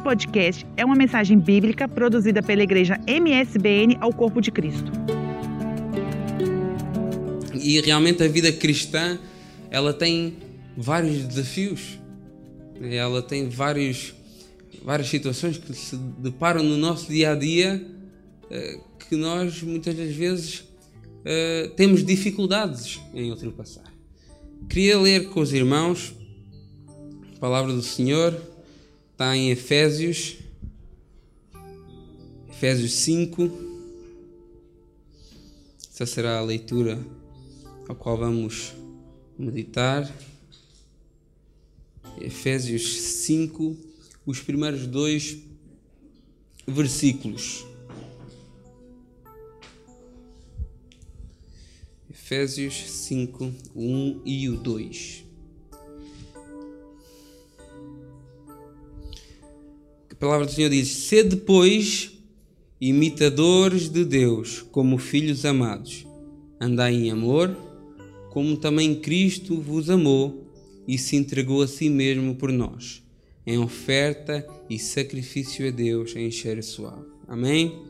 Podcast é uma mensagem bíblica produzida pela igreja MSBN ao Corpo de Cristo. E realmente a vida cristã, ela tem vários desafios. Ela tem vários, várias situações que se deparam no nosso dia a dia eh, que nós muitas das vezes eh, temos dificuldades em ultrapassar. Queria ler com os irmãos a palavra do Senhor, está em Efésios, Efésios 5. Essa será a leitura a qual vamos meditar. Efésios 5, os primeiros dois versículos. Efésios 5, o 1 e o 2. Palavra do Senhor diz: Sede, pois, imitadores de Deus, como filhos amados. Andai em amor, como também Cristo vos amou e se entregou a si mesmo por nós, em oferta e sacrifício a Deus em cheiro suave. Amém?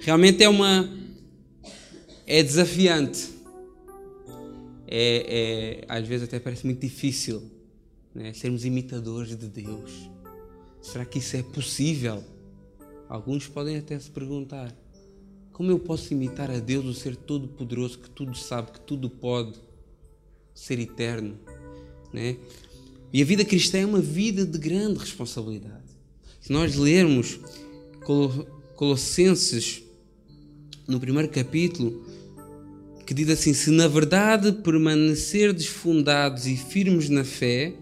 Realmente é uma. É desafiante. É, é às vezes até parece muito difícil né? sermos imitadores de Deus. Será que isso é possível? Alguns podem até se perguntar: como eu posso imitar a Deus, o ser todo-poderoso, que tudo sabe, que tudo pode, ser eterno? Né? E a vida cristã é uma vida de grande responsabilidade. Se nós lermos Colossenses no primeiro capítulo, que diz assim: Se na verdade permanecerdes fundados e firmes na fé,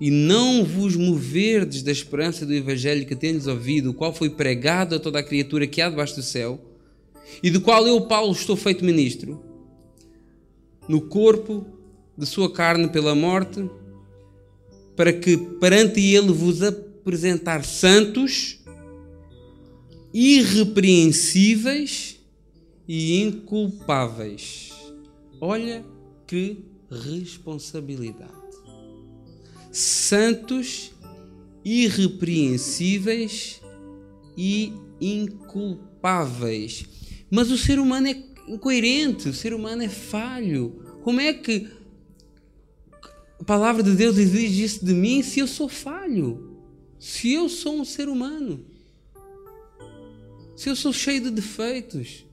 e não vos moverdes da esperança do Evangelho que tendes ouvido, o qual foi pregado a toda a criatura que há debaixo do céu, e do qual eu, Paulo, estou feito ministro, no corpo de sua carne pela morte, para que perante ele vos apresentar santos, irrepreensíveis e inculpáveis. Olha que responsabilidade. Santos, irrepreensíveis e inculpáveis. Mas o ser humano é incoerente, o ser humano é falho. Como é que a palavra de Deus exige isso de mim se eu sou falho? Se eu sou um ser humano? Se eu sou cheio de defeitos?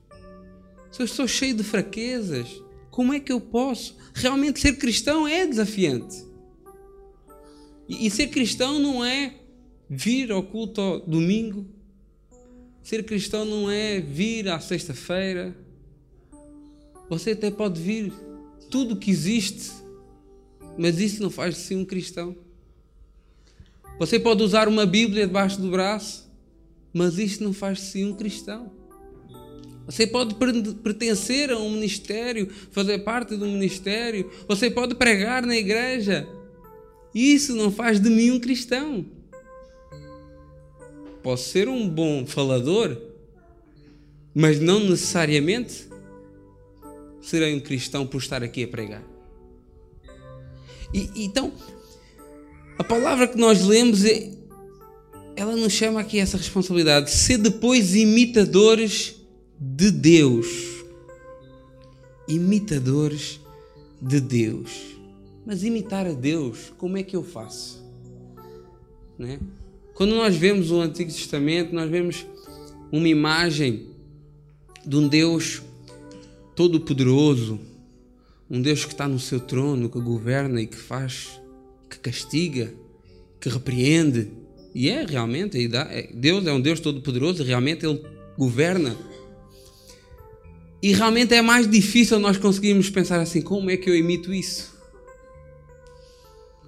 Se eu estou cheio de fraquezas? Como é que eu posso? Realmente ser cristão é desafiante. E, e ser cristão não é vir ao culto ao domingo. Ser cristão não é vir à sexta-feira. Você até pode vir tudo que existe mas isso não faz de si um cristão. Você pode usar uma Bíblia debaixo do braço, mas isso não faz de si um cristão. Você pode pertencer a um ministério, fazer parte um ministério, você pode pregar na igreja. Isso não faz de mim um cristão. Posso ser um bom falador, mas não necessariamente serei um cristão por estar aqui a pregar. E, então, a palavra que nós lemos, é, ela nos chama aqui essa responsabilidade. Ser depois imitadores de Deus. Imitadores de Deus. Mas imitar a Deus, como é que eu faço? Né? Quando nós vemos o Antigo Testamento, nós vemos uma imagem de um Deus todo-poderoso, um Deus que está no seu trono, que governa e que faz, que castiga, que repreende. E é realmente, é, Deus é um Deus todo-poderoso, realmente Ele governa. E realmente é mais difícil nós conseguirmos pensar assim: como é que eu imito isso?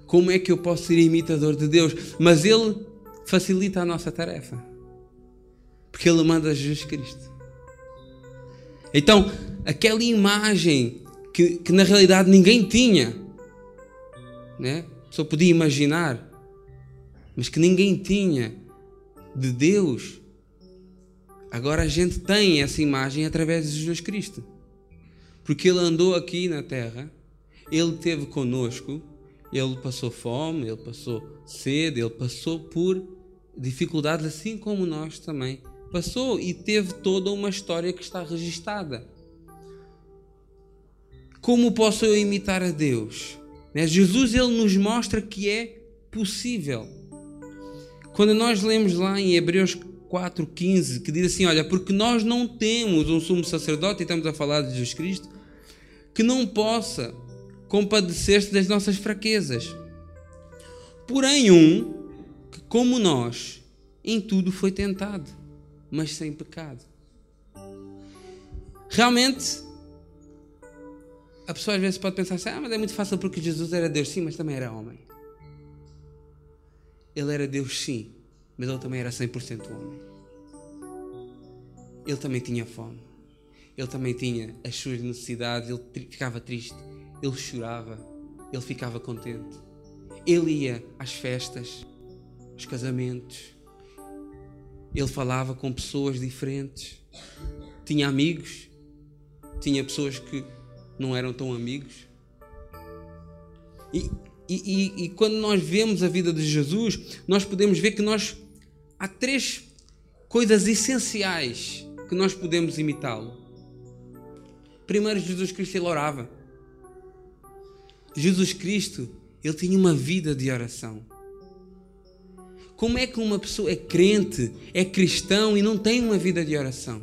Como é que eu posso ser imitador de Deus? Mas Ele facilita a nossa tarefa. Porque Ele manda Jesus Cristo. Então, aquela imagem que, que na realidade ninguém tinha. Né? Só podia imaginar, mas que ninguém tinha de Deus. Agora a gente tem essa imagem através de Jesus Cristo. Porque Ele andou aqui na terra, Ele esteve conosco, Ele passou fome, Ele passou sede, Ele passou por dificuldades, assim como nós também passou e teve toda uma história que está registada. Como posso eu imitar a Deus? Né? Jesus ele nos mostra que é possível. Quando nós lemos lá em Hebreus 4,15, que diz assim: Olha, porque nós não temos um sumo sacerdote, e estamos a falar de Jesus Cristo, que não possa compadecer-se das nossas fraquezas. Porém, um que, como nós, em tudo foi tentado, mas sem pecado. Realmente, a pessoa às vezes pode pensar assim: ah, mas é muito fácil porque Jesus era Deus, sim, mas também era homem. Ele era Deus, sim, mas ele também era 100% homem. Ele também tinha fome. Ele também tinha as suas necessidades. Ele ficava triste. Ele chorava. Ele ficava contente. Ele ia às festas, aos casamentos. Ele falava com pessoas diferentes. Tinha amigos. Tinha pessoas que não eram tão amigos. E, e, e, quando nós vemos a vida de Jesus, nós podemos ver que nós há três coisas essenciais que nós podemos imitá-lo. Primeiro, Jesus Cristo ele orava. Jesus Cristo ele tinha uma vida de oração. Como é que uma pessoa é crente, é cristão e não tem uma vida de oração?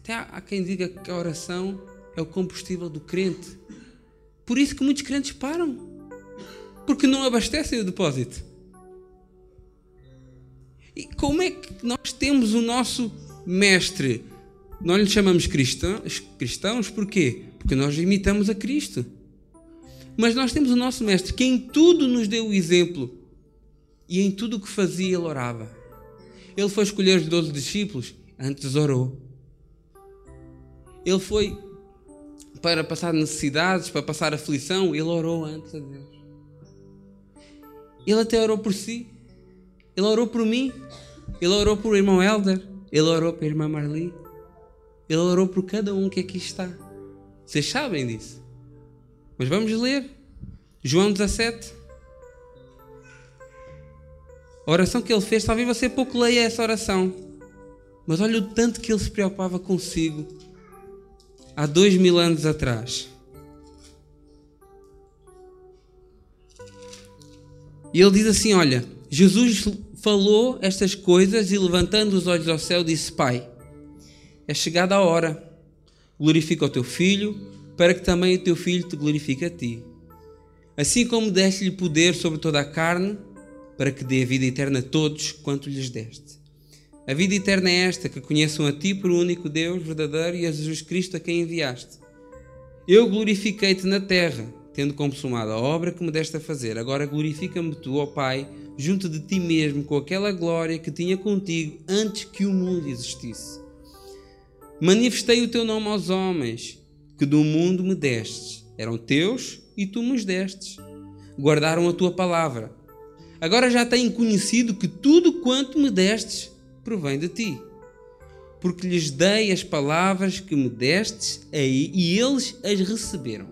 Até há, quem diga que a oração é o combustível do crente. Por isso que muitos crentes param. Porque não abastecem o depósito. E como é que nós temos o nosso mestre? Nós lhe chamamos cristãos, cristãos porquê? Porque nós imitamos a Cristo. Mas nós temos o nosso mestre que em tudo nos deu o exemplo e em tudo o que fazia ele orava. Ele foi escolher os doze discípulos, antes orou. Ele foi para passar necessidades, para passar aflição, ele orou antes a Deus. Ele até orou por si. Ele orou por mim. Ele orou por o irmão Helder. Ele orou para a irmã Marli. Ele orou por cada um que aqui está. Vocês sabem disso. Mas vamos ler. João 17. A oração que ele fez, talvez você pouco leia essa oração. Mas olha o tanto que ele se preocupava consigo há dois mil anos atrás. E ele diz assim: Olha, Jesus falou estas coisas e levantando os olhos ao céu, disse: Pai, é chegada a hora, glorifica o teu filho, para que também o teu filho te glorifique a ti. Assim como deste-lhe poder sobre toda a carne, para que dê a vida eterna a todos quanto lhes deste. A vida eterna é esta, que conheçam a Ti por único Deus verdadeiro e a Jesus Cristo a quem enviaste. Eu glorifiquei-te na terra, tendo consumado a obra que me deste a fazer. Agora glorifica-me Tu, ó Pai, junto de Ti mesmo, com aquela glória que tinha contigo antes que o mundo existisse. Manifestei o Teu nome aos homens, que do mundo me destes. Eram Teus e Tu me destes. Guardaram a Tua palavra. Agora já têm conhecido que tudo quanto me destes provém de ti. Porque lhes dei as palavras que me destes e eles as receberam.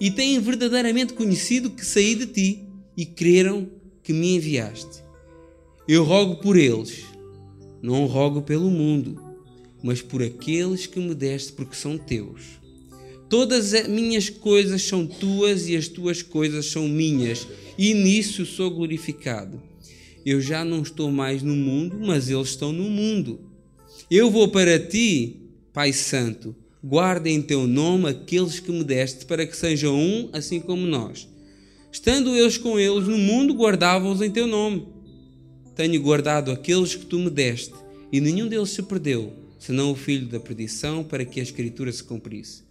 E têm verdadeiramente conhecido que saí de ti e creram que me enviaste. Eu rogo por eles, não rogo pelo mundo, mas por aqueles que me deste, porque são teus. Todas as minhas coisas são tuas e as tuas coisas são minhas, e nisso sou glorificado. Eu já não estou mais no mundo, mas eles estão no mundo. Eu vou para ti, Pai Santo. Guarda em teu nome aqueles que me deste, para que sejam um, assim como nós. Estando eles com eles no mundo, guardava-os em teu nome. Tenho guardado aqueles que tu me deste, e nenhum deles se perdeu, senão o filho da perdição, para que a Escritura se cumprisse.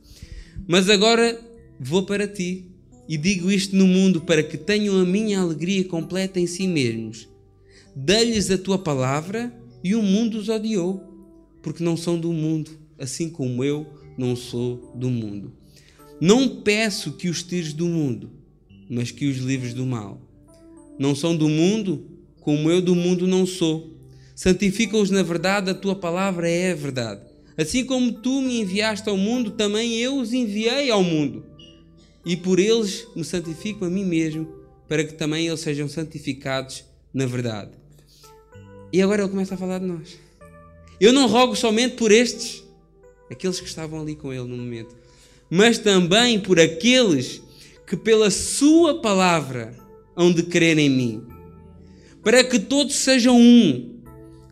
Mas agora vou para ti, e digo isto no mundo, para que tenham a minha alegria completa em si mesmos Dê-lhes a tua palavra e o mundo os odiou, porque não são do mundo, assim como eu não sou do mundo. Não peço que os tires do mundo, mas que os livres do mal. Não são do mundo, como eu do mundo não sou. Santifica-os na verdade, a tua palavra é a verdade. Assim como tu me enviaste ao mundo, também eu os enviei ao mundo. E por eles me santifico a mim mesmo, para que também eles sejam santificados na verdade. E agora ele começa a falar de nós. Eu não rogo somente por estes, aqueles que estavam ali com ele no momento, mas também por aqueles que pela sua palavra hão de crer em mim, para que todos sejam um,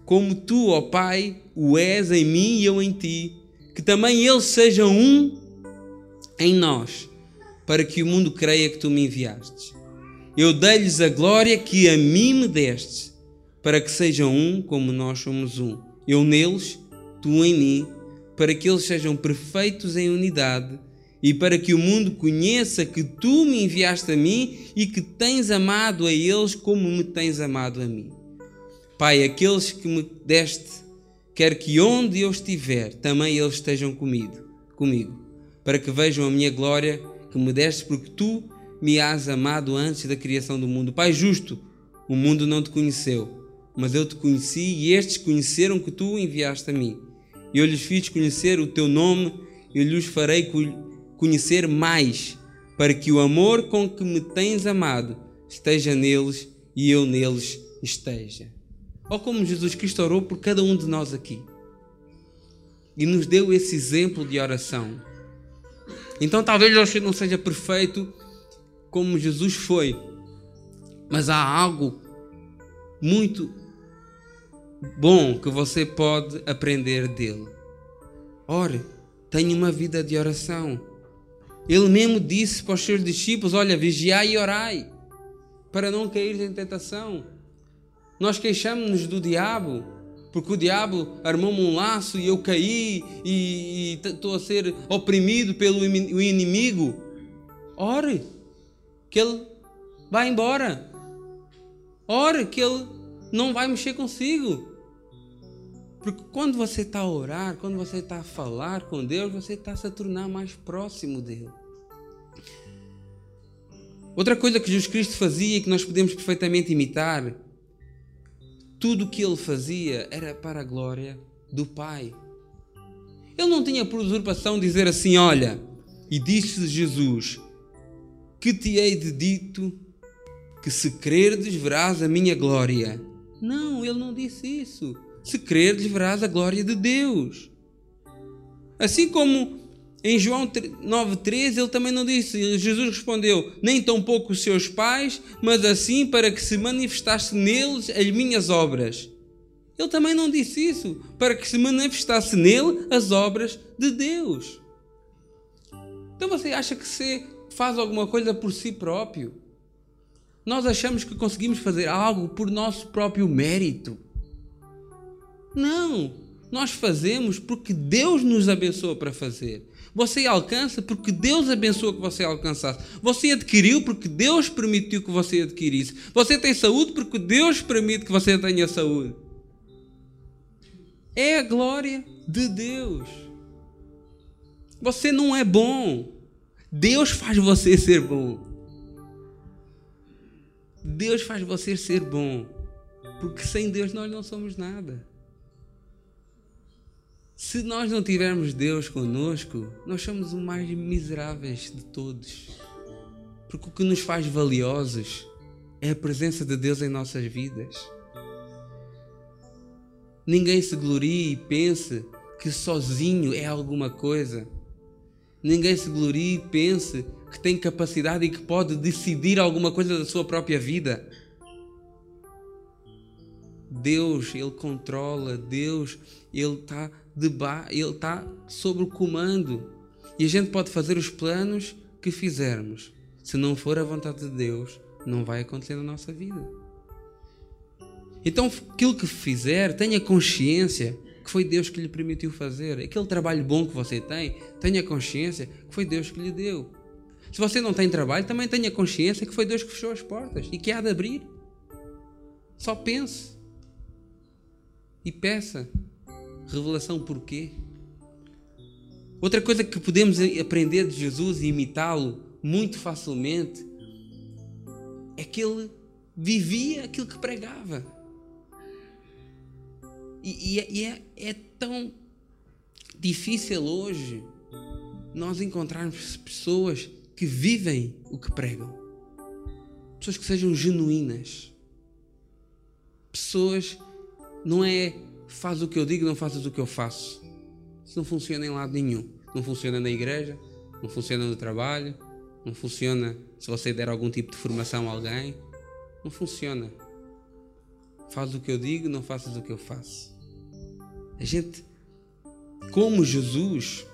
como tu, ó Pai, o és em mim e eu em ti, que também eles sejam um em nós, para que o mundo creia que tu me enviaste. Eu dei-lhes a glória que a mim me deste, para que sejam um como nós somos um. Eu neles, tu em mim, para que eles sejam perfeitos em unidade e para que o mundo conheça que tu me enviaste a mim e que tens amado a eles como me tens amado a mim. Pai, aqueles que me deste, quer que onde eu estiver, também eles estejam comigo, comigo, para que vejam a minha glória que me deste, porque tu me has amado antes da criação do mundo. Pai justo, o mundo não te conheceu, mas eu te conheci e estes conheceram que tu enviaste a mim. Eu lhes fiz conhecer o teu nome e lhes farei conhecer mais, para que o amor com que me tens amado esteja neles e eu neles esteja. Ou como Jesus Cristo orou por cada um de nós aqui e nos deu esse exemplo de oração. Então talvez você não seja perfeito como Jesus foi, mas há algo muito bom que você pode aprender dele. Ore, tenha uma vida de oração. Ele mesmo disse para os seus discípulos: Olha, vigiai e orai, para não cair em tentação. Nós queixamos-nos do diabo, porque o diabo armou-me um laço e eu caí e estou a ser oprimido pelo inimigo. Ore, que ele vai embora. Ore, que ele não vai mexer consigo. Porque quando você está a orar, quando você está a falar com Deus, você está a se tornar mais próximo dele. Outra coisa que Jesus Cristo fazia e que nós podemos perfeitamente imitar, tudo o que ele fazia era para a glória do Pai. Ele não tinha por usurpação dizer assim: Olha, e disse Jesus: Que te hei de dito que se crerdes verás a minha glória. Não, ele não disse isso se creres, verás a glória de Deus. Assim como em João 9,13 ele também não disse, Jesus respondeu, nem tão pouco os seus pais, mas assim para que se manifestasse neles as minhas obras. Ele também não disse isso, para que se manifestasse nele as obras de Deus. Então você acha que você faz alguma coisa por si próprio? Nós achamos que conseguimos fazer algo por nosso próprio mérito. Não, nós fazemos porque Deus nos abençoa para fazer. Você alcança porque Deus abençoou que você alcançasse. Você adquiriu porque Deus permitiu que você adquirisse. Você tem saúde porque Deus permite que você tenha saúde. É a glória de Deus. Você não é bom. Deus faz você ser bom. Deus faz você ser bom. Porque sem Deus nós não somos nada. Se nós não tivermos Deus conosco, nós somos os mais miseráveis de todos. Porque o que nos faz valiosos é a presença de Deus em nossas vidas. Ninguém se glorie e pense que sozinho é alguma coisa. Ninguém se glorie e pense que tem capacidade e que pode decidir alguma coisa da sua própria vida. Deus, Ele controla, Deus, Ele está ele está sob o comando. E a gente pode fazer os planos que fizermos. Se não for a vontade de Deus, não vai acontecer na nossa vida. Então, aquilo que fizer, tenha consciência que foi Deus que lhe permitiu fazer. Aquele trabalho bom que você tem, tenha consciência que foi Deus que lhe deu. Se você não tem trabalho, também tenha consciência que foi Deus que fechou as portas e que há de abrir. Só pense e peça Revelação porquê? Outra coisa que podemos aprender de Jesus e imitá-lo muito facilmente é que ele vivia aquilo que pregava. E, e, é, e é, é tão difícil hoje nós encontrarmos pessoas que vivem o que pregam. Pessoas que sejam genuínas. Pessoas, não é faz o que eu digo, não fazes o que eu faço. Isso não funciona em lado nenhum. Não funciona na igreja, não funciona no trabalho, não funciona se você der algum tipo de formação a alguém. Não funciona. Faz o que eu digo, não faças o que eu faço. A gente, como Jesus,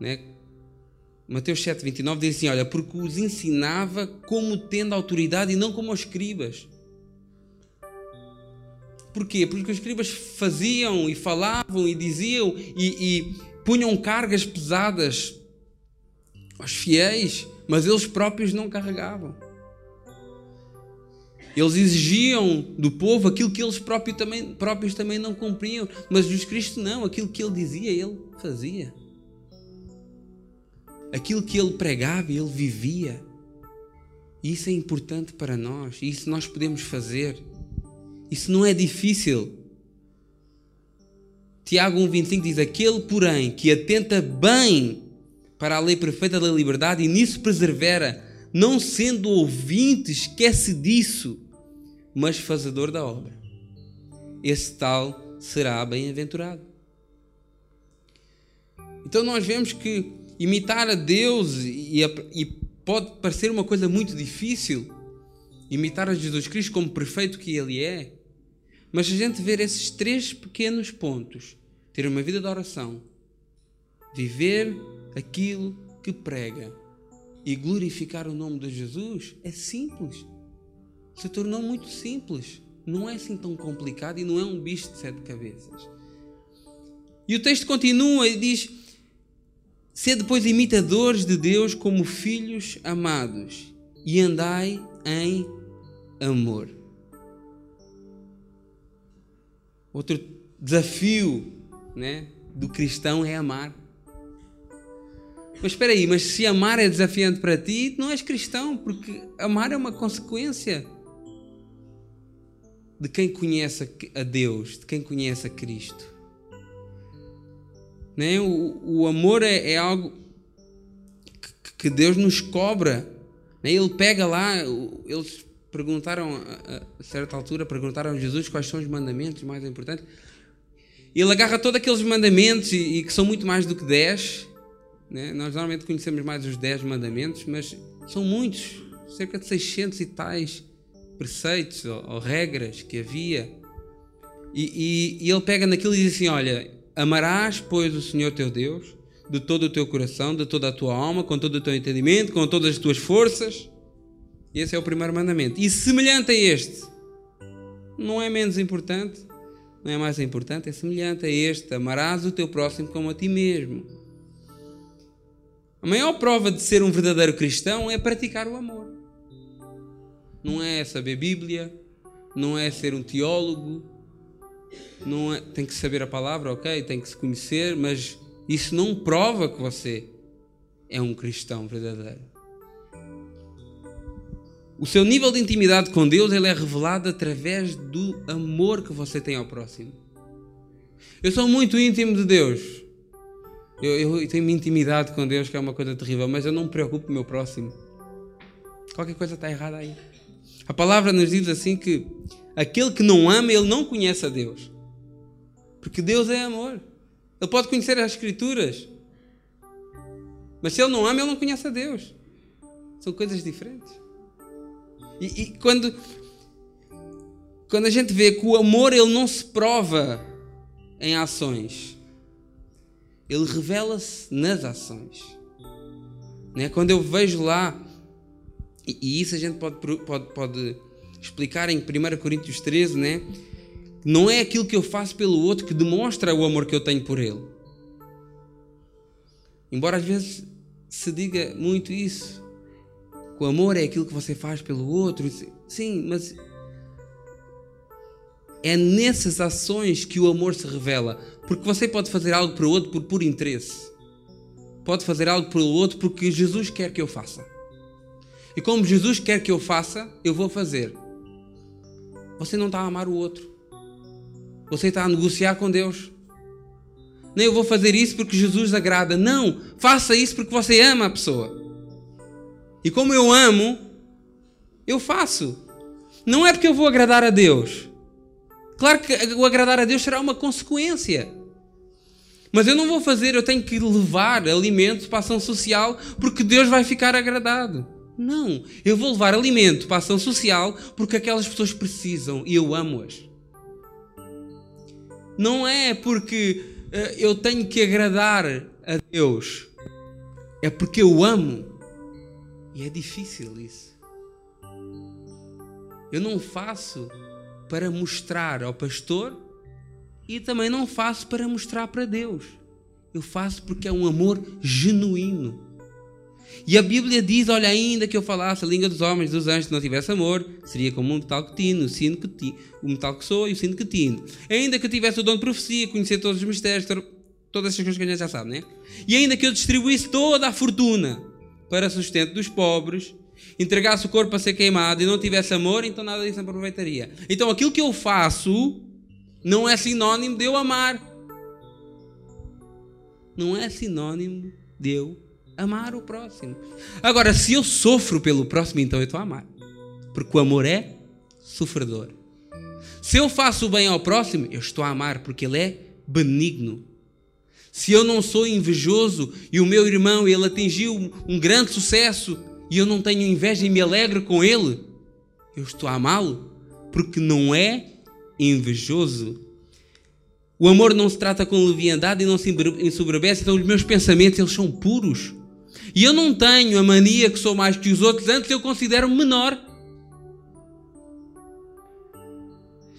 né? Mateus 7,29 diz assim: Olha, porque os ensinava como tendo autoridade e não como os escribas. Porquê? Porque os escribas faziam e falavam e diziam e, e punham cargas pesadas aos fiéis, mas eles próprios não carregavam. Eles exigiam do povo aquilo que eles próprios também, próprios também não cumpriam, mas Jesus Cristo não, aquilo que ele dizia, ele fazia. Aquilo que ele pregava, ele vivia. E isso é importante para nós, e isso nós podemos fazer. Isso não é difícil. Tiago 1,25 diz: Aquele, porém, que atenta bem para a lei perfeita da liberdade e nisso persevera, não sendo ouvinte, esquece disso, mas fazedor da obra. Esse tal será bem-aventurado. Então nós vemos que imitar a Deus e, e pode parecer uma coisa muito difícil, imitar a Jesus Cristo como perfeito que Ele é, mas se a gente ver esses três pequenos pontos, ter uma vida de oração, viver aquilo que prega e glorificar o nome de Jesus, é simples. Se tornou muito simples. Não é assim tão complicado e não é um bicho de sete cabeças. E o texto continua e diz: Sede depois imitadores de Deus como filhos amados e andai em amor. Outro desafio né, do cristão é amar. Mas espera aí, mas se amar é desafiante para ti, não és cristão, porque amar é uma consequência de quem conhece a Deus, de quem conhece a Cristo. Né? O, o amor é, é algo que, que, Deus nos cobra. Né? Ele pega lá, eles perguntaram, a certa altura, perguntaram a Jesus quais são os mandamentos mais importantes. Ele agarra todos aqueles mandamentos, e, e que são muito mais do que dez. Né? Nós normalmente conhecemos mais os dez mandamentos, mas são muitos, cerca de 600 e tais preceitos ou, ou regras que havia. E, e, e ele pega naquilo e diz assim: Olha, amarás, pois, o Senhor teu Deus de todo o teu coração, de toda a tua alma, com todo o teu entendimento, com todas as tuas forças esse é o primeiro mandamento. E semelhante a este, não é menos importante, não é mais importante, é semelhante a este: amarás o teu próximo como a ti mesmo. A maior prova de ser um verdadeiro cristão é praticar o amor. Não é saber Bíblia, não é ser um teólogo, não é, tem que saber a palavra, ok, tem que se conhecer, mas isso não prova que você é um cristão verdadeiro. O seu nível de intimidade com Deus ele é revelado através do amor que você tem ao próximo. Eu sou muito íntimo de Deus. Eu, eu tenho intimidade com Deus, que é uma coisa terrível, mas eu não me preocupo com o meu próximo. Qualquer coisa está errada aí. A palavra nos diz assim que aquele que não ama, ele não conhece a Deus. Porque Deus é amor. Ele pode conhecer as Escrituras. Mas se ele não ama, ele não conhece a Deus. São coisas diferentes. E, e, quando, quando a gente vê que o amor ele não se prova em ações, ele revela-se nas ações. Né? Quando eu vejo lá, e, e isso a gente pode, pode, pode explicar em 1 Coríntios 13, né? não é aquilo que eu faço pelo outro que demonstra o amor que eu tenho por ele. Embora às vezes se diga muito isso, o amor é aquilo que você faz pelo outro. Sim, mas é nessas ações que o amor se revela. Porque você pode fazer algo para o outro por puro interesse. Pode fazer algo para o outro porque Jesus quer que eu faça. E como Jesus quer que eu faça, eu vou fazer. Você não está a amar o outro. Você está a negociar com Deus. Nem eu vou fazer isso porque Jesus agrada. Não, faça isso porque você ama a pessoa. E como eu amo, eu faço. Não é porque eu vou agradar a Deus. Claro que o agradar a Deus será uma consequência. Mas eu não vou fazer, eu tenho que levar alimento para a ação social porque Deus vai ficar agradado. Não, eu vou levar alimento para a ação social porque aquelas pessoas precisam e eu amo-as. Não é porque uh, eu tenho que agradar a Deus, é porque eu amo. E é difícil isso. Eu não faço para mostrar ao pastor e também não faço para mostrar para Deus. Eu faço porque é um amor genuíno. E a Bíblia diz: olha, ainda que eu falasse a língua dos homens, dos anjos, não tivesse amor, seria como um metal que tino, o sino que tino, o metal que sou e o sino que tino. Ainda que eu tivesse o dom de profecia, conhecer todos os mistérios, todas essas coisas que a gente já sabe, né? E ainda que eu distribuísse toda a fortuna para sustento dos pobres, entregasse o corpo a ser queimado e não tivesse amor, então nada disso aproveitaria. Então aquilo que eu faço não é sinônimo de eu amar. Não é sinônimo de eu amar o próximo. Agora, se eu sofro pelo próximo, então eu estou a amar. Porque o amor é sofredor. Se eu faço o bem ao próximo, eu estou a amar porque ele é benigno. Se eu não sou invejoso e o meu irmão ele atingiu um grande sucesso e eu não tenho inveja e me alegro com ele, eu estou a amá-lo porque não é invejoso. O amor não se trata com leviandade e não se ensoberbece, então os meus pensamentos eles são puros. E eu não tenho a mania que sou mais que os outros, antes eu considero menor.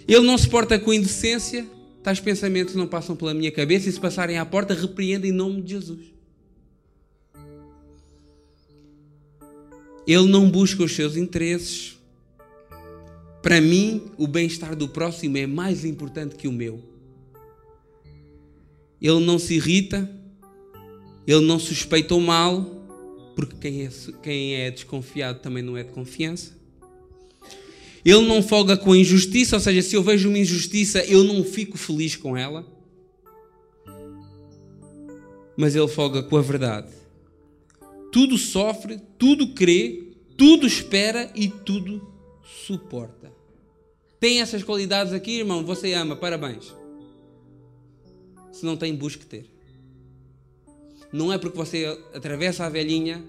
Ele não se porta com indecência, tais pensamentos não passam pela minha cabeça e se passarem à porta, repreendo em nome de Jesus. Ele não busca os seus interesses. Para mim, o bem-estar do próximo é mais importante que o meu. Ele não se irrita, ele não suspeita o mal, porque quem é, quem é desconfiado também não é de confiança. Ele não folga com a injustiça, ou seja, se eu vejo uma injustiça, eu não fico feliz com ela. Mas ele folga com a verdade tudo sofre, tudo crê, tudo espera e tudo suporta. Tem essas qualidades aqui, irmão? Você ama, parabéns. Se não tem, busque ter. Não é porque você atravessa a velhinha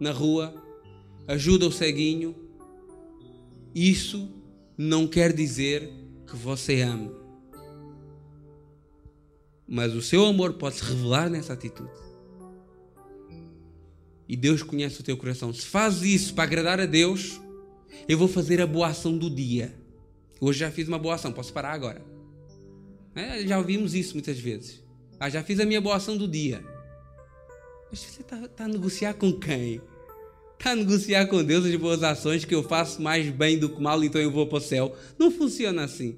na rua, ajuda o ceguinho, isso não quer dizer que você ama. Mas o seu amor pode se revelar nessa atitude. E Deus conhece o teu coração. Se fazes isso para agradar a Deus, eu vou fazer a boa ação do dia. Hoje já fiz uma boa ação, posso parar agora. É, já ouvimos isso muitas vezes. Ah, já fiz a minha boa ação do dia. Mas você está tá a negociar com quem? Está a negociar com Deus as boas ações que eu faço mais bem do que mal, então eu vou para o céu. Não funciona assim.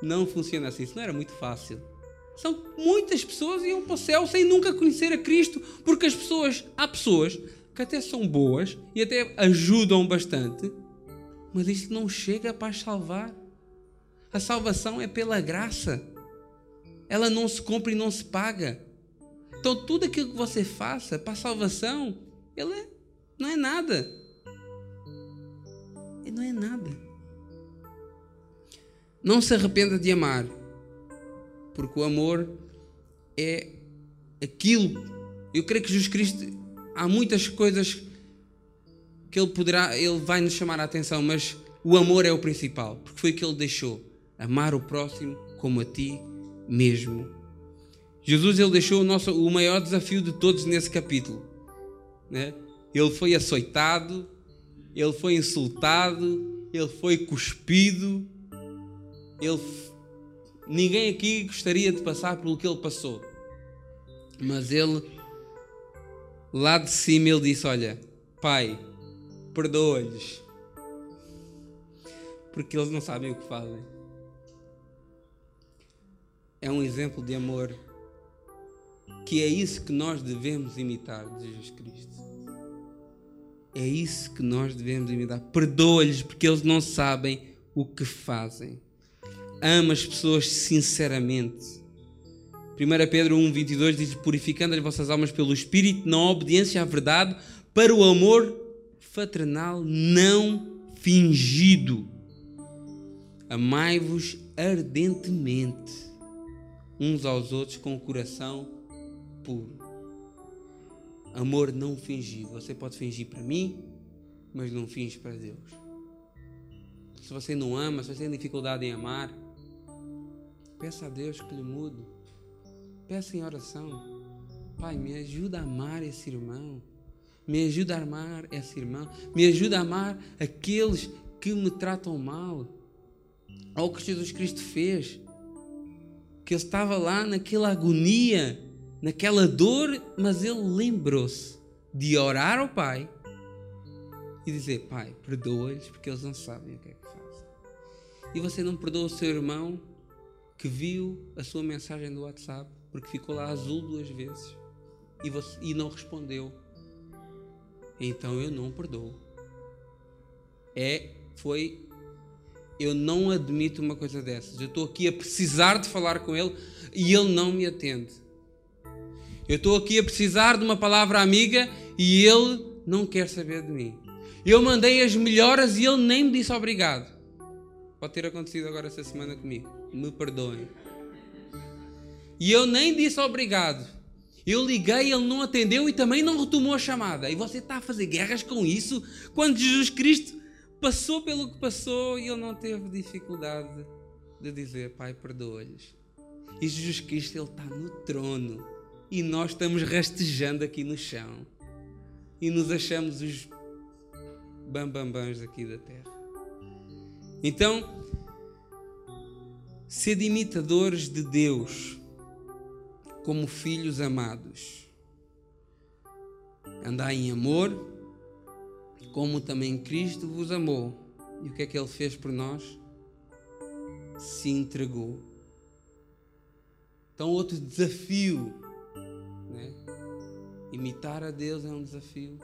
Não funciona assim. Isso não era muito fácil. São muitas pessoas iam para o céu sem nunca conhecer a Cristo, porque as pessoas, há pessoas que até são boas e até ajudam bastante, mas isto não chega para as salvar. A salvação é pela graça. Ela não se compra e não se paga. Então tudo aquilo que você faça para a salvação, ele não é nada. Ele não é nada. Não se arrependa de amar porque o amor é aquilo. Eu creio que Jesus Cristo há muitas coisas que ele poderá, ele vai nos chamar a atenção, mas o amor é o principal, porque foi o que ele deixou, amar o próximo como a ti mesmo. Jesus ele deixou o nosso o maior desafio de todos nesse capítulo, né? Ele foi açoitado, ele foi insultado, ele foi cuspido, ele Ninguém aqui gostaria de passar pelo que ele passou. Mas ele, lá de cima, ele disse: Olha, Pai, perdoa-lhes, porque eles não sabem o que fazem. É um exemplo de amor que é isso que nós devemos imitar de Jesus Cristo. É isso que nós devemos imitar. Perdoa-lhes porque eles não sabem o que fazem ama as pessoas sinceramente. 1 Pedro 1, 22 diz: Purificando as vossas almas pelo Espírito, na obediência à verdade, para o amor fraternal não fingido. Amai-vos ardentemente uns aos outros com o coração puro. Amor não fingido. Você pode fingir para mim, mas não finge para Deus. Se você não ama, se você tem dificuldade em amar, peça a Deus que lhe mude. Peça em oração. Pai, me ajuda a amar esse irmão. Me ajuda a amar essa irmã. Me ajuda a amar aqueles que me tratam mal. Olha o que Jesus Cristo fez. Que ele estava lá naquela agonia, naquela dor, mas ele lembrou-se de orar ao Pai e dizer: Pai, perdoa-lhes porque eles não sabem o que é que fazem. E você não perdoa o seu irmão que viu a sua mensagem do WhatsApp porque ficou lá azul duas vezes e, você, e não respondeu. Então eu não perdoo. É, foi. Eu não admito uma coisa dessas. Eu estou aqui a precisar de falar com ele e ele não me atende. Eu estou aqui a precisar de uma palavra amiga e ele não quer saber de mim. Eu mandei as melhoras e ele nem me disse obrigado. Pode ter acontecido agora essa semana comigo. Me perdoem. E eu nem disse obrigado. Eu liguei, ele não atendeu e também não retomou a chamada. E você está a fazer guerras com isso quando Jesus Cristo passou pelo que passou e ele não teve dificuldade de dizer: Pai, perdoa-lhes. E Jesus Cristo, ele está no trono e nós estamos rastejando aqui no chão e nos achamos os bambambãs aqui da terra. Então, sede imitadores de Deus como filhos amados. Andai em amor, como também Cristo vos amou. E o que é que Ele fez por nós? Se entregou. Então, outro desafio. Imitar a Deus é um desafio,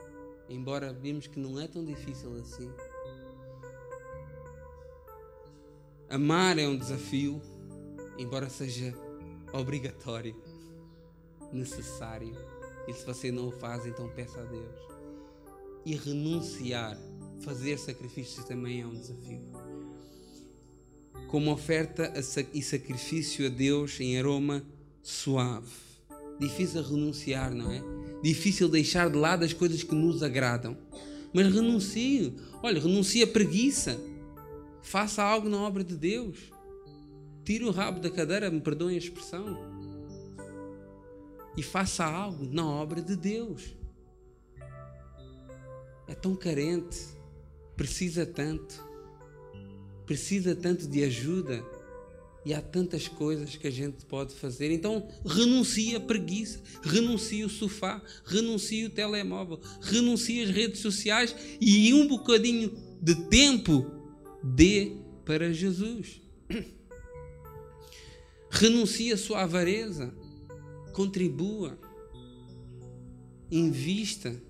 embora vimos que não é tão difícil assim. Amar é um desafio, embora seja obrigatório necessário. E se você não o faz, então peça a Deus. E renunciar, fazer sacrifícios também é um desafio. Como oferta e sacrifício a Deus em aroma suave. Difícil renunciar, não é? Difícil deixar de lado as coisas que nos agradam. Mas renuncie. Olha, renuncie a preguiça. Faça algo na obra de Deus. Tire o rabo da cadeira, me perdoem a expressão e faça algo na obra de Deus. É tão carente, precisa tanto, precisa tanto de ajuda e há tantas coisas que a gente pode fazer. Então, renuncie a preguiça, renuncie o sofá, renuncie o telemóvel, renuncie as redes sociais e um bocadinho de tempo dê para Jesus. Renuncie a sua avareza contribua, invista.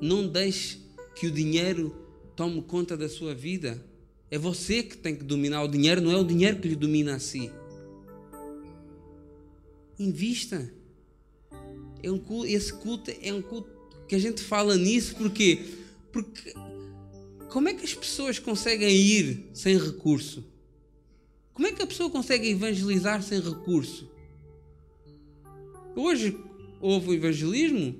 Não deixe que o dinheiro tome conta da sua vida. É você que tem que dominar o dinheiro, não é o dinheiro que lhe domina a si. Invista. É um culto, esse culto é um culto que a gente fala nisso porque, porque como é que as pessoas conseguem ir sem recurso? Como é que a pessoa consegue evangelizar sem recurso? Hoje houve o evangelismo,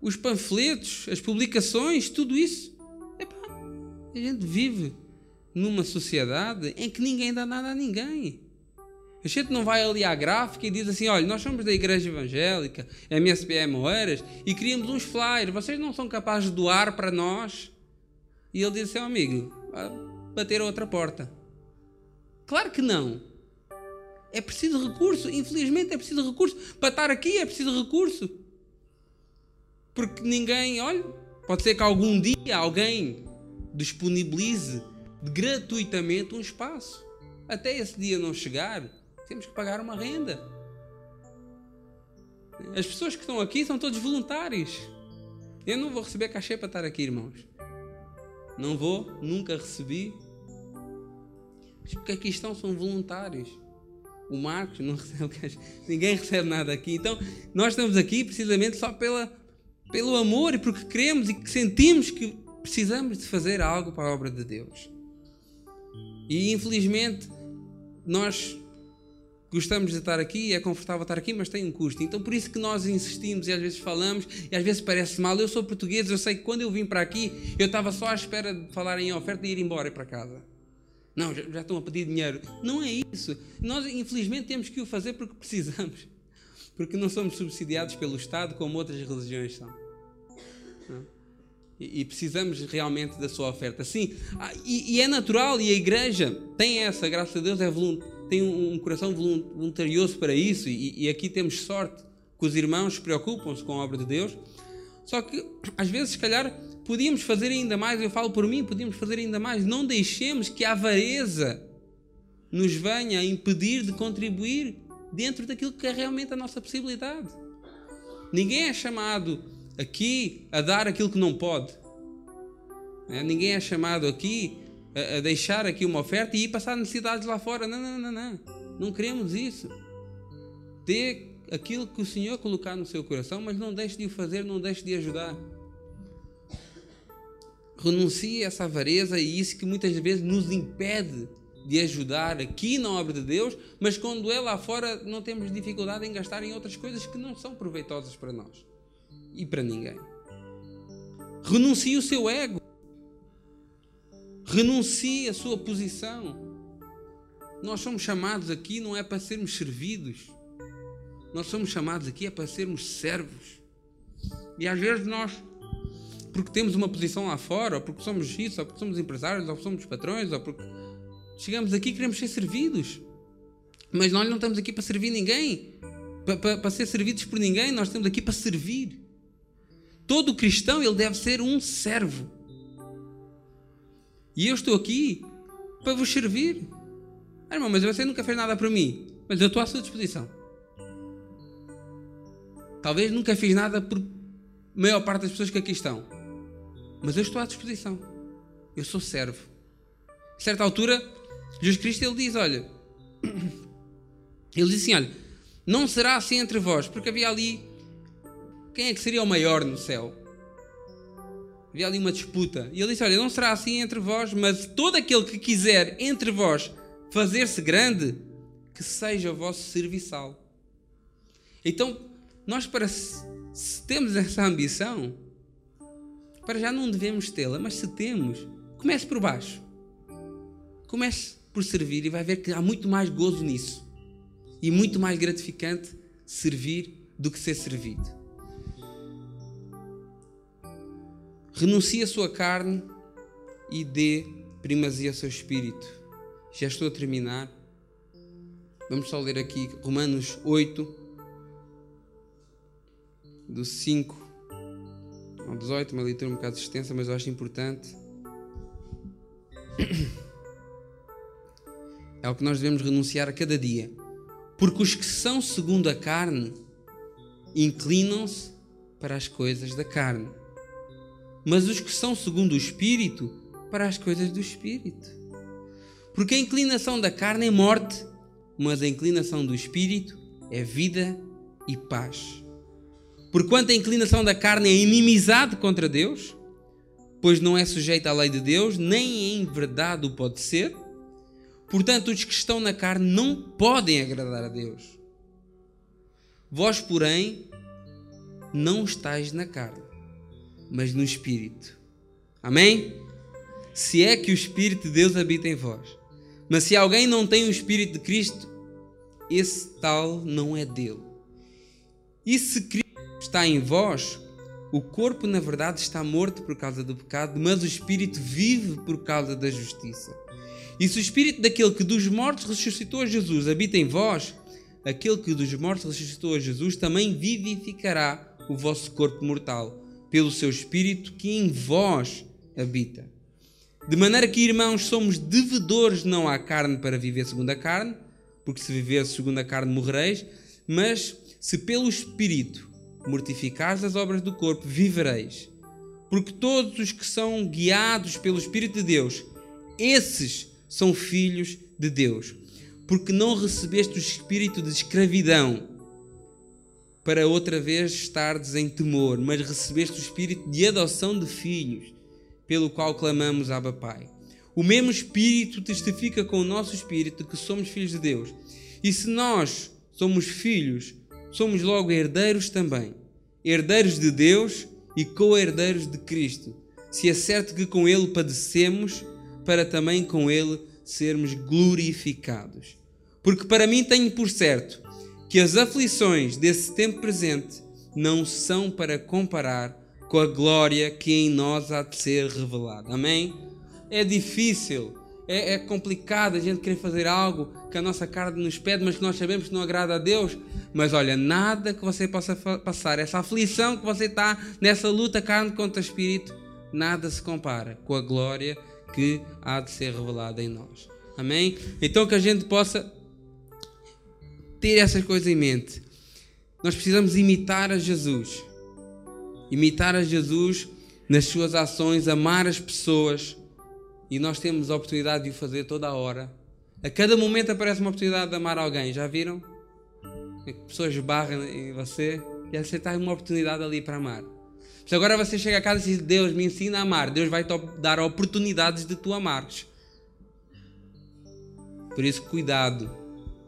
os panfletos, as publicações, tudo isso. Epá, a gente vive numa sociedade em que ninguém dá nada a ninguém. A gente não vai ali à gráfica e diz assim: olha, nós somos da Igreja Evangélica, MSPM Oeiras, e queríamos uns flyers, vocês não são capazes de doar para nós? E ele diz assim: amigo, bater a outra porta. Claro que não. É preciso recurso, infelizmente é preciso recurso. Para estar aqui é preciso recurso. Porque ninguém, olha, pode ser que algum dia alguém disponibilize gratuitamente um espaço. Até esse dia não chegar, temos que pagar uma renda. As pessoas que estão aqui são todos voluntários. Eu não vou receber cachê para estar aqui, irmãos. Não vou, nunca recebi. Os que aqui estão são voluntários. O Marcos não recebe ninguém recebe nada aqui. Então, nós estamos aqui precisamente só pela, pelo amor e porque queremos e que sentimos que precisamos de fazer algo para a obra de Deus. E infelizmente nós gostamos de estar aqui, é confortável estar aqui, mas tem um custo. Então por isso que nós insistimos e às vezes falamos e às vezes parece mal. Eu sou português, eu sei que quando eu vim para aqui, eu estava só à espera de falar em oferta e ir embora para casa. Não, já, já estão a pedir dinheiro. Não é isso. Nós infelizmente temos que o fazer porque precisamos. Porque não somos subsidiados pelo Estado como outras religiões são. E, precisamos realmente da sua oferta. Sim, ah, e, e, é natural, e a igreja tem essa, graças a Deus, é tem um, coração voluntarioso para isso, e, e aqui temos sorte que os irmãos preocupam-se com a obra de Deus. Só que, às vezes, se calhar, podíamos fazer ainda mais, eu falo por mim, podíamos fazer ainda mais. Não deixemos que a avareza nos venha a impedir de contribuir dentro daquilo que é realmente a nossa possibilidade. Ninguém é chamado aqui a dar aquilo que não pode. É, ninguém é chamado aqui a, deixar aqui uma oferta e ir passar necessidades lá fora. Não, não, não, não. Não queremos isso. Dê aquilo que o Senhor colocar no seu coração, mas não deixe de o fazer, não deixe de ajudar. Renuncie a essa avareza e isso que muitas vezes nos impede de ajudar aqui na obra de Deus, mas quando é lá fora não temos dificuldade em gastar em outras coisas que não são proveitosas para nós e para ninguém. Renuncie o seu ego. Renuncie a sua posição. Nós somos chamados aqui não é para sermos servidos. Nós somos chamados aqui é para sermos servos. E às vezes nós, porque temos uma posição lá fora, ou porque somos isso, ou porque somos empresários, ou somos patrões, ou porque chegamos aqui e queremos ser servidos. Mas nós não estamos aqui para servir ninguém, para, para, para ser servidos por ninguém, nós estamos aqui para servir. Todo cristão ele deve ser um servo. E eu estou aqui para vos servir. Ah, irmão, mas você nunca fez nada para mim. Mas eu estou à sua disposição. Talvez nunca fiz nada por maior parte das pessoas que aqui estão. Mas eu estou à disposição. Eu sou servo. A certa altura, Jesus Cristo ele diz: Olha, ele diz assim: Olha, não será assim entre vós, porque havia ali quem é que seria o maior no céu? Havia ali uma disputa. E ele disse: Olha, não será assim entre vós, mas todo aquele que quiser entre vós fazer-se grande, que seja o vosso serviçal. Então, nós, para se temos essa ambição, para já não devemos tê-la, mas se temos, comece por baixo. Comece por servir e vai ver que há muito mais gozo nisso. E muito mais gratificante servir do que ser servido. Renuncie a sua carne e dê primazia ao seu espírito. Já estou a terminar. Vamos só ler aqui Romanos 8, do 5 ao 18, uma leitura um bocado extensa, mas eu acho importante. É o que nós devemos renunciar a cada dia. Porque os que são segundo a carne inclinam-se para as coisas da carne mas os que são segundo o Espírito, para as coisas do Espírito. Porque a inclinação da carne é morte, mas a inclinação do Espírito é vida e paz. Porquanto a inclinação da carne é inimizade contra Deus, pois não é sujeita à lei de Deus, nem em verdade o pode ser. Portanto, os que estão na carne não podem agradar a Deus. Vós, porém, não estáis na carne, mas no Espírito. Amém? Se é que o Espírito de Deus habita em vós. Mas se alguém não tem o Espírito de Cristo, esse tal não é dele. E se Cristo está em vós, o corpo na verdade está morto por causa do pecado, mas o Espírito vive por causa da justiça. E se o Espírito daquele que dos mortos ressuscitou a Jesus habita em vós, aquele que dos mortos ressuscitou a Jesus também vivificará o vosso corpo mortal pelo seu Espírito que em vós habita. De maneira que, irmãos, somos devedores não à carne para viver segundo a carne, porque se viver segundo a carne morrereis, mas se pelo Espírito mortificares as obras do corpo, vivereis. Porque todos os que são guiados pelo Espírito de Deus, esses são filhos de Deus. Porque não recebeste o espírito de escravidão para outra vez estardes em temor, mas recebeste o espírito de adoção de filhos, pelo qual clamamos Abba Pai. O mesmo espírito testifica com o nosso espírito que somos filhos de Deus. E se nós somos filhos, somos logo herdeiros também, herdeiros de Deus e co-herdeiros de Cristo. Se é certo que com ele padecemos, para também com ele sermos glorificados. Porque para mim tenho por certo que as aflições desse tempo presente não são para comparar com a glória que em nós há de ser revelada. Amém? É difícil, é, é, complicado a gente querer fazer algo que a nossa carne nos pede, mas que nós sabemos que não agrada a Deus. Mas olha, nada que você possa passar, essa aflição que você está nessa luta carne contra espírito, nada se compara com a glória que há de ser revelada em nós. Amém? Então que a gente possa ter essas coisas em mente. Nós precisamos imitar a Jesus. Imitar a Jesus nas suas ações, amar as pessoas. E nós temos a oportunidade de o fazer toda a hora. A cada momento aparece uma oportunidade de amar alguém. Já viram? Pessoas barram em você e está uma oportunidade ali para amar. Se agora você chega a casa e diz: Deus me ensina a amar, Deus vai te dar oportunidades de tu amares. Por isso, cuidado,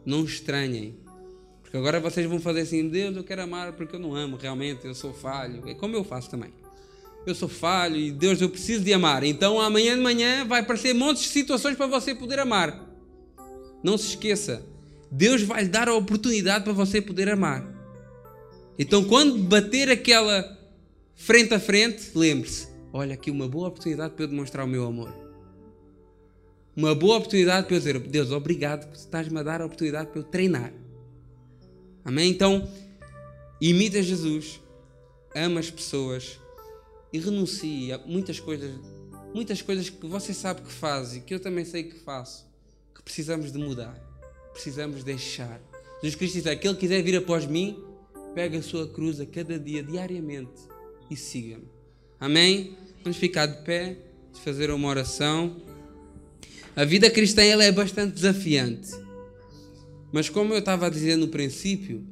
não estranhem. Porque agora vocês vão fazer assim, Deus, eu quero amar porque eu não amo realmente, eu sou falho. É como eu faço também. Eu sou falho e Deus, eu preciso de amar. Então amanhã de manhã vai aparecer montes de situações para você poder amar. Não se esqueça, Deus vai lhe dar a oportunidade para você poder amar. Então quando bater aquela frente a frente, lembre-se, olha aqui uma boa oportunidade para eu demonstrar o meu amor. Uma boa oportunidade para eu dizer, Deus, obrigado por estás-me a dar a oportunidade para eu treinar. Amém? Então, imita Jesus, ama as pessoas e renuncie a muitas coisas, muitas coisas que você sabe que faz e que eu também sei que faço, que precisamos de mudar, precisamos deixar. Jesus Cristo diz: aquele que quiser vir após mim, pega a sua cruz a cada dia, diariamente, e siga-me. Amém? Vamos ficar de pé, fazer uma oração. A vida cristã ela é bastante desafiante. Mas como eu estava a dizer no princípio,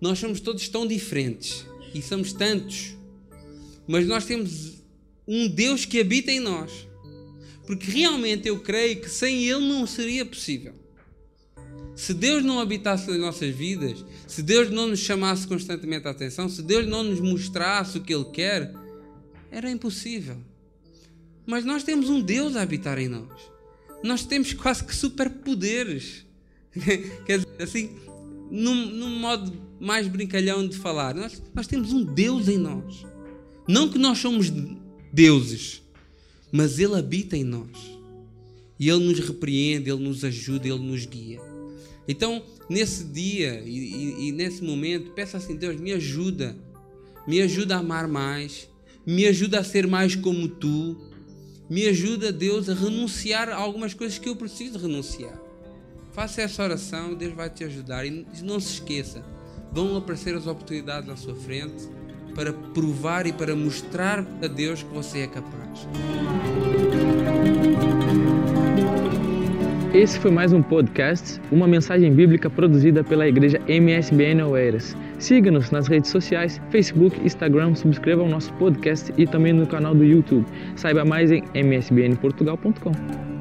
nós somos todos tão diferentes e somos tantos. Mas nós temos um Deus que habita em nós. Porque realmente eu creio que sem Ele não seria possível. Se Deus não habitasse nas nossas vidas, se Deus não nos chamasse constantemente a atenção, se Deus não nos mostrasse o que Ele quer, era impossível. Mas nós temos um Deus a habitar em nós. Nós temos quase que superpoderes. Quer dizer, assim, num, num, modo mais brincalhão de falar, nós, nós temos um Deus em nós. Não que nós somos deuses, mas Ele habita em nós. E Ele nos repreende, Ele nos ajuda, Ele nos guia. Então, nesse dia e, e, e nesse momento, peça assim: Deus, me ajuda, me ajuda a amar mais, me ajuda a ser mais como tu, me ajuda, Deus, a renunciar a algumas coisas que eu preciso renunciar. Faça essa oração, Deus vai te ajudar. E não se esqueça, vão aparecer as oportunidades à sua frente para provar e para mostrar a Deus que você é capaz. Esse foi mais um podcast, uma mensagem bíblica produzida pela igreja MSBN Oeiras. Siga-nos nas redes sociais, Facebook, Instagram, subscreva o nosso podcast e também no canal do YouTube. Saiba mais em msbnportugal.com.